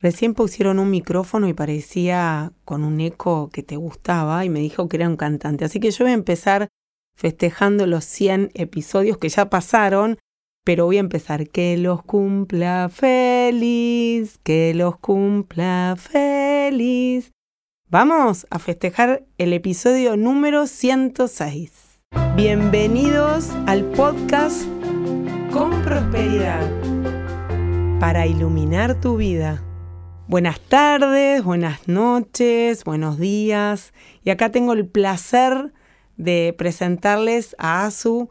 Recién pusieron un micrófono y parecía con un eco que te gustaba y me dijo que era un cantante. Así que yo voy a empezar festejando los 100 episodios que ya pasaron, pero voy a empezar. Que los cumpla feliz, que los cumpla feliz. Vamos a festejar el episodio número 106. Bienvenidos al podcast Con Prosperidad para iluminar tu vida. Buenas tardes, buenas noches, buenos días. Y acá tengo el placer de presentarles a Azu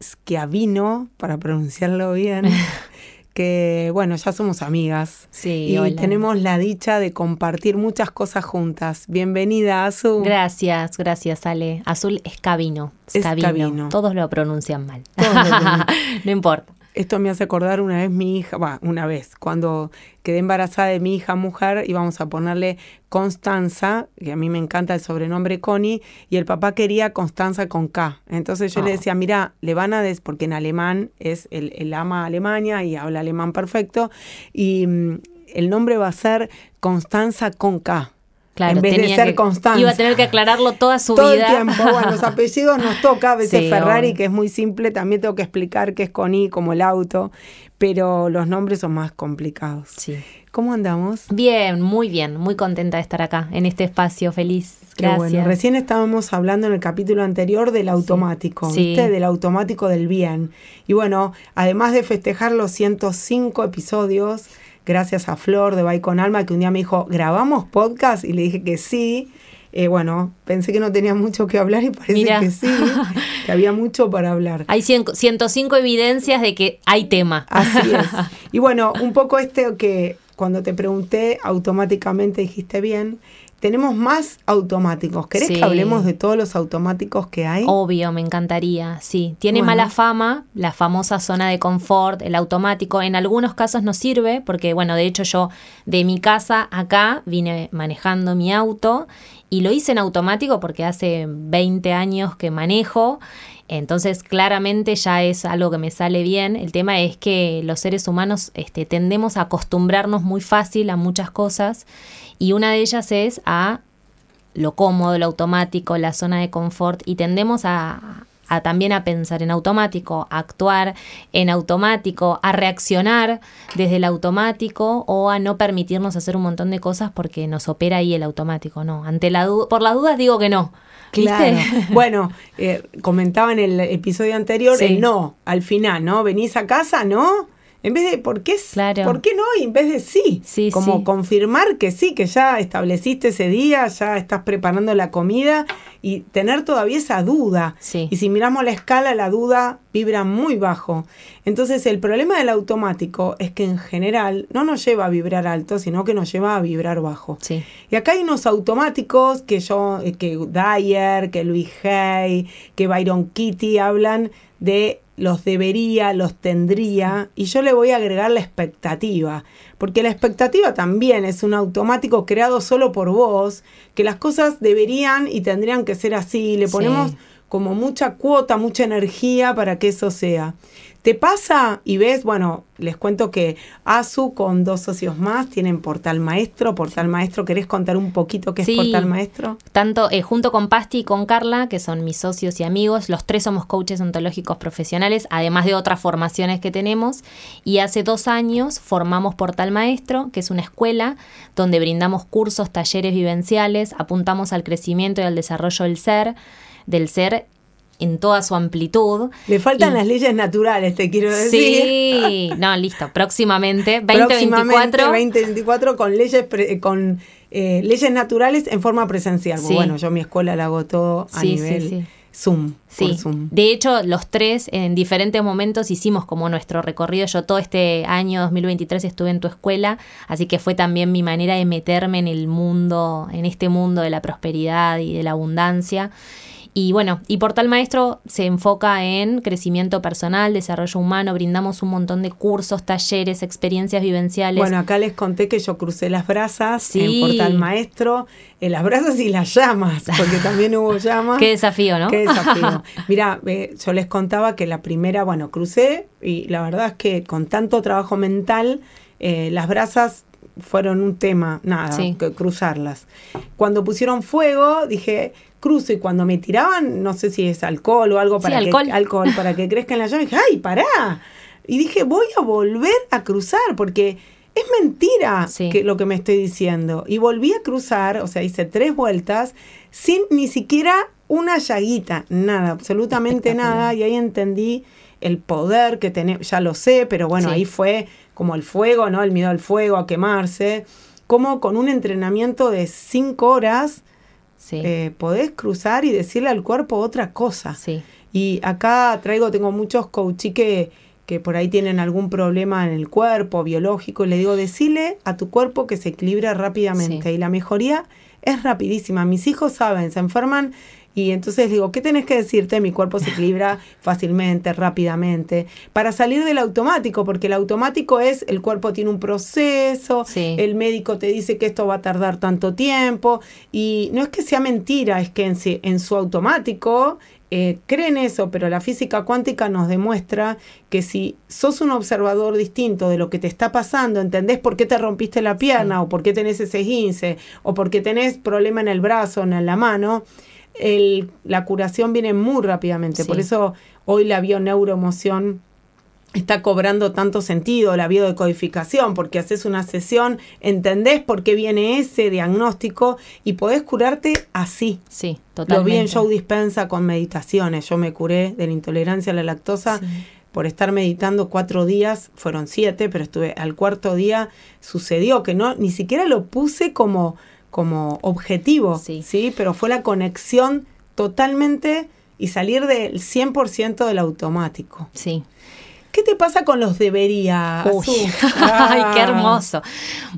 Schiavino, para pronunciarlo bien, que bueno, ya somos amigas. Sí, y tenemos la dicha de compartir muchas cosas juntas. Bienvenida, Azu. Gracias, gracias, Ale. Azul Escabino. Escabino. Todos lo pronuncian mal. no importa. Esto me hace acordar una vez mi hija, va, una vez, cuando quedé embarazada de mi hija mujer, íbamos a ponerle Constanza, que a mí me encanta el sobrenombre Connie, y el papá quería Constanza con K. Entonces yo le ah. decía, mira, le van a des, porque en alemán es el, el ama Alemania y habla alemán perfecto, y mm, el nombre va a ser Constanza con K en vez de ser constante. Iba a tener que aclararlo toda su vida. Todo el tiempo. Bueno, los apellidos nos toca. A veces Ferrari, que es muy simple, también tengo que explicar que es con I, como el auto. Pero los nombres son más complicados. Sí. ¿Cómo andamos? Bien, muy bien. Muy contenta de estar acá, en este espacio. Feliz. Gracias. bueno. Recién estábamos hablando en el capítulo anterior del automático, ¿viste? Del automático del bien. Y bueno, además de festejar los 105 episodios gracias a Flor de Bay con Alma, que un día me dijo, ¿grabamos podcast? Y le dije que sí. Eh, bueno, pensé que no tenía mucho que hablar y parece que sí, que había mucho para hablar. Hay 105 evidencias de que hay tema. Así es. Y bueno, un poco este que cuando te pregunté automáticamente dijiste bien, tenemos más automáticos. ¿Querés que hablemos de todos los automáticos que hay? Obvio, me encantaría, sí. Tiene mala fama, la famosa zona de confort, el automático. En algunos casos no sirve, porque, bueno, de hecho yo de mi casa acá vine manejando mi auto y lo hice en automático porque hace 20 años que manejo. Entonces, claramente ya es algo que me sale bien. El tema es que los seres humanos este, tendemos a acostumbrarnos muy fácil a muchas cosas y una de ellas es a lo cómodo, lo automático, la zona de confort y tendemos a, también a pensar en automático, a actuar en automático, a reaccionar desde el automático o a no permitirnos hacer un montón de cosas porque nos opera ahí el automático, no. Ante la por las dudas digo que no. Claro. bueno, eh, comentaba en el episodio anterior el no, al final, ¿no? Venís a casa, ¿no? En vez de, ¿por qué, ¿por qué no? Y en vez de sí. sí como confirmar que sí, que ya estableciste ese día, ya estás preparando la comida y tener todavía esa duda. Y si miramos la escala, la duda vibra muy bajo. Entonces, el problema del automático es que en general no nos lleva a vibrar alto, sino que nos lleva a vibrar bajo. Y acá hay unos automáticos que yo, eh, que Dyer, que Luis Hay, que Byron Kitty hablan de los debería, los tendría, y yo le voy a agregar la expectativa, porque la expectativa también es un automático creado solo por vos, que las cosas deberían y tendrían que ser así, le ponemos como mucha cuota, mucha energía para que eso sea. ¿Te pasa y ves, bueno, les cuento que ASU con dos socios más tienen Portal Maestro. Portal Maestro, ¿querés contar un poquito qué es Portal Maestro? Tanto eh, junto con Pasti y con Carla, que son mis socios y amigos, los tres somos coaches ontológicos profesionales, además de otras formaciones que tenemos. Y hace dos años formamos Portal Maestro, que es una escuela donde brindamos cursos, talleres vivenciales, apuntamos al crecimiento y al desarrollo del ser, del ser en toda su amplitud. Le faltan las leyes naturales, te quiero decir. Sí, no, listo. Próximamente, 2024. 2024 con leyes, con eh, leyes naturales en forma presencial. Bueno, yo mi escuela la hago todo a nivel Zoom. Sí, de hecho, los tres en diferentes momentos hicimos como nuestro recorrido. Yo todo este año 2023 estuve en tu escuela, así que fue también mi manera de meterme en el mundo, en este mundo de la prosperidad y de la abundancia. Y bueno, y Portal Maestro se enfoca en crecimiento personal, desarrollo humano, brindamos un montón de cursos, talleres, experiencias vivenciales. Bueno, acá les conté que yo crucé las brasas en Portal Maestro, en las brasas y las llamas, porque también hubo llamas. Qué desafío, ¿no? Qué desafío. Mira, yo les contaba que la primera, bueno, crucé y la verdad es que con tanto trabajo mental, eh, las brasas fueron un tema, nada, que cruzarlas. Cuando pusieron fuego, dije, cruzo y cuando me tiraban, no sé si es alcohol o algo para, que, alcohol. para que crezca en la llave, dije, ¡ay, pará! Y dije, voy a volver a cruzar porque es mentira que lo que me estoy diciendo. Y volví a cruzar, o sea, hice tres vueltas sin ni siquiera una llaguita, nada, absolutamente nada. Y ahí entendí el poder que tenemos, ya lo sé, pero bueno, ahí fue como el fuego, ¿no? El miedo al fuego, a quemarse. Como con un entrenamiento de cinco horas eh, podés cruzar y decirle al cuerpo otra cosa. Y acá traigo, tengo muchos coaches que, que por ahí tienen algún problema en el cuerpo biológico, y le digo, decile a tu cuerpo que se equilibra rápidamente. Y la mejoría es rapidísima. Mis hijos saben, se enferman y entonces digo, ¿qué tenés que decirte? Mi cuerpo se equilibra fácilmente, rápidamente, para salir del automático, porque el automático es, el cuerpo tiene un proceso, el médico te dice que esto va a tardar tanto tiempo, y no es que sea mentira, es que en, en su automático eh, creen eso, pero la física cuántica nos demuestra que si sos un observador distinto de lo que te está pasando, entendés por qué te rompiste la pierna, o por qué tenés ese esguince, o por qué tenés problema en el brazo, o en la mano, el, la curación viene muy rápidamente. Por eso hoy la bioneuroemoción está cobrando tanto sentido, la biodecodificación, porque haces una sesión, entendés por qué viene ese diagnóstico y podés curarte así. Sí, totalmente. Lo vi en Show Dispensa con meditaciones. Yo me curé de la intolerancia a la lactosa. Por estar meditando cuatro días, fueron siete, pero estuve al cuarto día, sucedió que no, ni siquiera lo puse como, como objetivo, sí. sí, pero fue la conexión totalmente y salir del 100% del automático. Sí. ¿Qué te pasa con los debería? Ay, qué hermoso.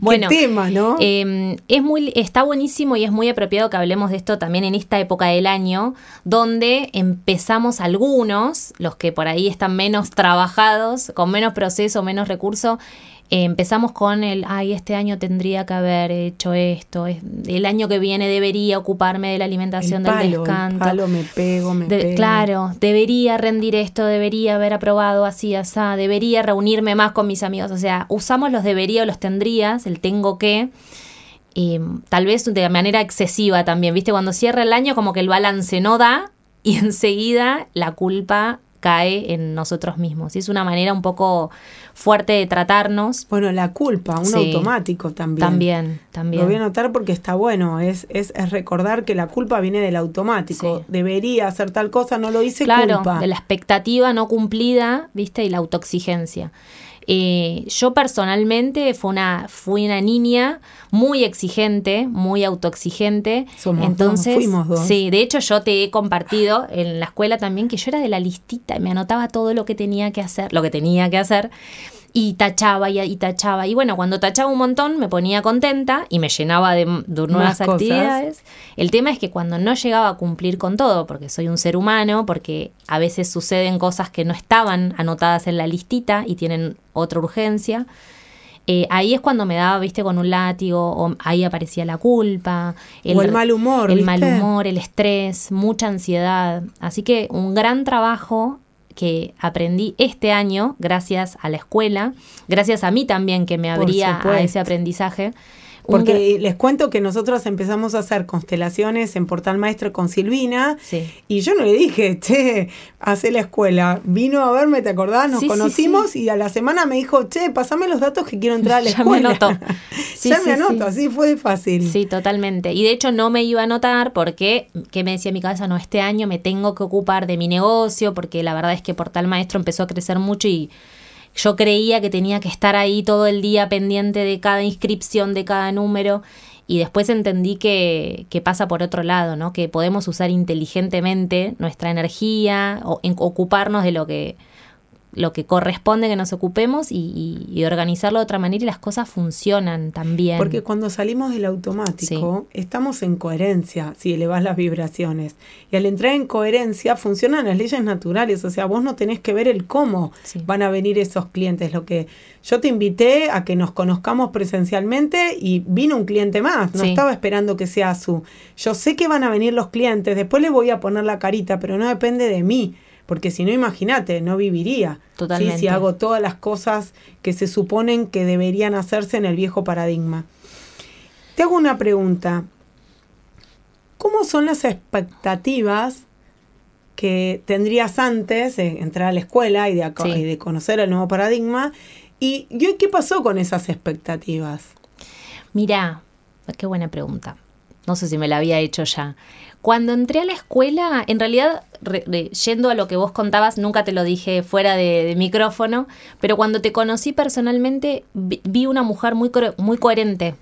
Bueno, qué tema, ¿no? Em, es muy, está buenísimo y es muy apropiado que hablemos de esto también en esta época del año, donde empezamos algunos, los que por ahí están menos trabajados, con menos proceso, menos recurso, empezamos con el, ay, este año tendría que haber hecho esto, el año que viene debería ocuparme de la alimentación del descanso. El palo me pego, me pego. Claro, debería rendir esto, debería haber aprobado así, así, debería reunirme más con mis amigos. O sea, usamos los debería o los tendrías, el tengo que. tal vez de manera excesiva también, ¿viste? Cuando cierra el año como que el balance no da y enseguida la culpa cae en nosotros mismos. Y es una manera un poco fuerte de tratarnos. Bueno, la culpa, un automático también. También, también. Lo voy a notar porque está bueno, es, es, recordar que la culpa viene del automático. Debería hacer tal cosa, no lo hice claro, de la expectativa no cumplida, ¿viste? Y la autoexigencia. Eh, yo personalmente fue una, fui una niña muy exigente, muy autoexigente. Somos Entonces, fuimos dos. sí, de hecho yo te he compartido en la escuela también que yo era de la listita y me anotaba todo lo que tenía que hacer, lo que tenía que hacer y tachaba y, tachaba. Y bueno, cuando tachaba un montón me ponía contenta y me llenaba de, nuevas actividades. El tema es que cuando no llegaba a cumplir con todo, porque soy un ser humano, porque a veces suceden cosas que no estaban anotadas en la listita y tienen otra urgencia, eh, ahí es cuando me daba, viste, con un látigo, o ahí aparecía la culpa, el, o el mal humor. El mal humor, el estrés, mucha ansiedad. Así que un gran trabajo que aprendí este año gracias a la escuela, gracias a mí también que me abría a ese aprendizaje. Porque les cuento que nosotros empezamos a hacer constelaciones en Portal Maestro con Silvina. Y yo no le dije, che, hace la escuela. Vino a verme, ¿te acordás? Nos conocimos y a la semana me dijo, che, pasame los datos que quiero entrar a la escuela. ya me anoto. ya me anoto, así fue fácil. Sí, totalmente. Y de hecho no me iba a anotar porque, que me decía mi cabeza, no, este año me tengo que ocupar de mi negocio porque la verdad es que Portal Maestro empezó a crecer mucho y yo creía que tenía que estar ahí todo el día pendiente de cada inscripción, de cada número. Y después entendí que, que pasa por otro lado, ¿no? Que podemos usar inteligentemente nuestra energía o ocuparnos de lo que, lo que corresponde que nos ocupemos y, organizarlo de otra manera y las cosas funcionan también. Porque cuando salimos del automático estamos en coherencia si elevas las vibraciones. Y al entrar en coherencia funcionan las leyes naturales. O sea, vos no tenés que ver el cómo van a venir esos clientes. Lo que yo te invité a que nos conozcamos presencialmente y vino un cliente más. No estaba esperando que sea su. Yo sé que van a venir los clientes, después les voy a poner la carita, pero no depende de mí porque si no, imagínate, no viviría. Totalmente. Si hago todas las cosas que se suponen que deberían hacerse en el viejo paradigma. Te hago una pregunta. ¿Cómo son las expectativas que tendrías antes de entrar a la escuela y de, y de conocer el nuevo paradigma? ¿Y qué pasó con esas expectativas? Mira, qué buena pregunta. No sé si me la había hecho ya. Cuando entré a la escuela, en realidad, yendo a lo que vos contabas, nunca te lo dije fuera de, micrófono, pero cuando te conocí personalmente, vi, una mujer muy, muy coherente,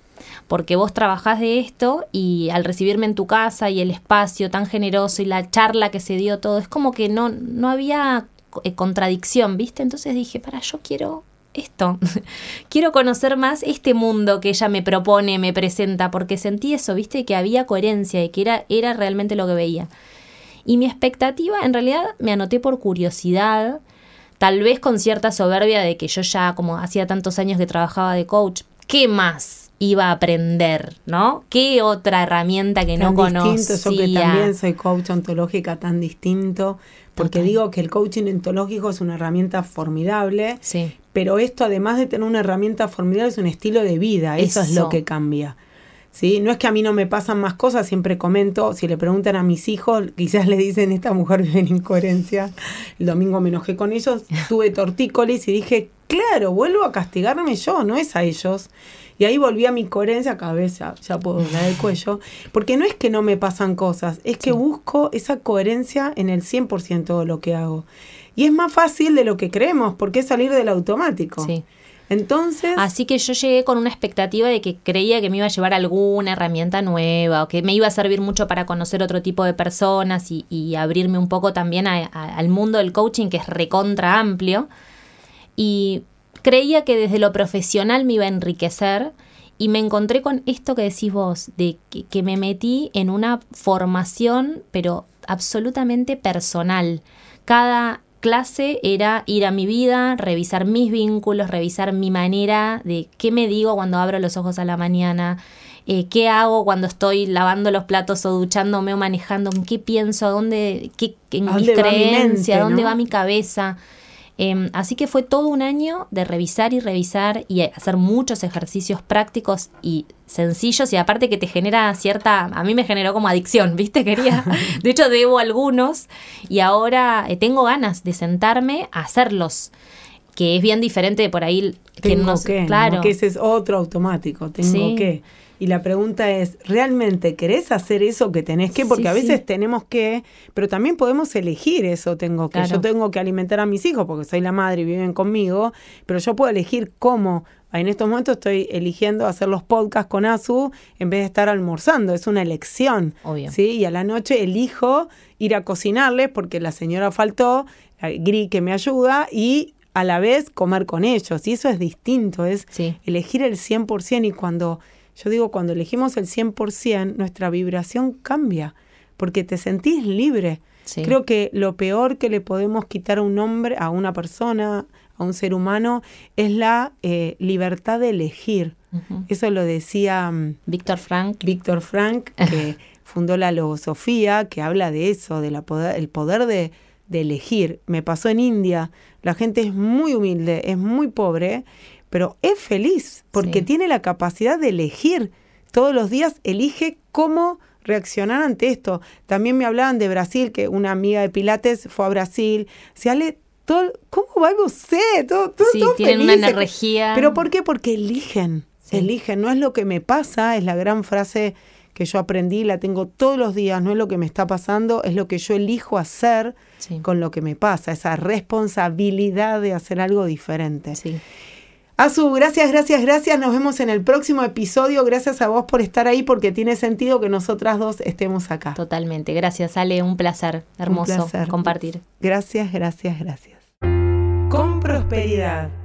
porque vos trabajás de esto y al recibirme en tu casa y el espacio tan generoso y la charla que se dio todo, es como que no, no había eh, contradicción, ¿viste? Entonces dije, para, yo quiero esto. Quiero conocer más este mundo que ella me propone, me presenta, porque sentí eso, viste, que había coherencia y que era, era realmente lo que veía. Y mi expectativa, en realidad, me anoté por curiosidad, tal vez con cierta soberbia de que yo ya, como hacía tantos años que trabajaba de coach, ¿qué más iba a aprender? ¿No? ¿Qué otra herramienta que no conocía? Yo que también soy coach ontológica tan distinto, porque digo que el coaching ontológico es una herramienta formidable, sí pero esto además de tener una herramienta formidable es un estilo de vida, eso, es lo que cambia. ¿Sí? No es que a mí no me pasan más cosas, siempre comento, si le preguntan a mis hijos, quizás le dicen, esta mujer vive en incoherencia, el domingo me enojé con ellos, tuve tortícolis y dije, claro, vuelvo a castigarme yo, no es a ellos. Y ahí volví a mi coherencia, vez ya, puedo dar el cuello, porque no es que no me pasan cosas, es que busco esa coherencia en el 100% de lo que hago. Y es más fácil de lo que creemos, porque es salir del automático. Sí. Entonces. Así que yo llegué con una expectativa de que creía que me iba a llevar alguna herramienta nueva o que me iba a servir mucho para conocer otro tipo de personas y, abrirme un poco también al mundo del coaching, que es recontra amplio. Y creía que desde lo profesional me iba a enriquecer. Y me encontré con esto que decís vos, de que, que me metí en una formación, pero absolutamente personal. Cada clase era ir a mi vida, revisar mis vínculos, revisar mi manera de qué me digo cuando abro los ojos a la mañana, eh, qué hago cuando estoy lavando los platos o duchándome o manejando, en qué pienso, dónde, qué, en mis creencias, dónde va mi cabeza. Em, así que fue todo un año de revisar y revisar y hacer muchos ejercicios prácticos y sencillos y aparte que te genera cierta, a mí me generó como adicción, ¿viste? Quería, de hecho debo algunos y ahora eh, tengo ganas de sentarme a hacerlos que es bien diferente de por ahí que no que, claro. Que ese es otro automático tengo que y la pregunta es, ¿realmente querés hacer eso que tenés que? Porque a veces tenemos que, pero también podemos elegir eso tengo que. Yo tengo que alimentar a mis hijos porque soy la madre y viven conmigo, pero yo puedo elegir cómo. En estos momentos estoy eligiendo hacer los podcasts con Azu en vez de estar almorzando. Es una elección. Obvio. ¿sí? Y a la noche elijo ir a cocinarles porque la señora faltó, Gri que me ayuda, y a la vez comer con ellos. Y eso es distinto, es elegir el 100% y cuando yo digo, cuando elegimos el 100%, nuestra vibración cambia, porque te sentís libre. Creo que lo peor que le podemos quitar a un hombre, a una persona, a un ser humano, es la eh, libertad de elegir. Eso lo decía mm, Víctor Frank. Víctor Frank, que fundó la logosofía, que habla de eso, del poder, el poder de, de elegir. Me pasó en India, la gente es muy humilde, es muy pobre, pero es feliz porque tiene la capacidad de elegir. Todos los días elige cómo reaccionar ante esto. También me hablaban de Brasil, que una amiga de Pilates fue a Brasil. Se ale todo, ¿cómo va usted? Todo, todo, sí, tienen una energía. ¿Pero por qué? Porque eligen. Eligen. No es lo que me pasa, es la gran frase que yo aprendí, la tengo todos los días, no es lo que me está pasando, es lo que yo elijo hacer con lo que me pasa, esa responsabilidad de hacer algo diferente. Sí. Azu, gracias, gracias, gracias. Nos vemos en el próximo episodio. Gracias a vos por estar ahí porque tiene sentido que nosotras dos estemos acá. Totalmente. Gracias, Ale. Un placer. Hermoso compartir. Gracias, gracias, gracias. Con prosperidad.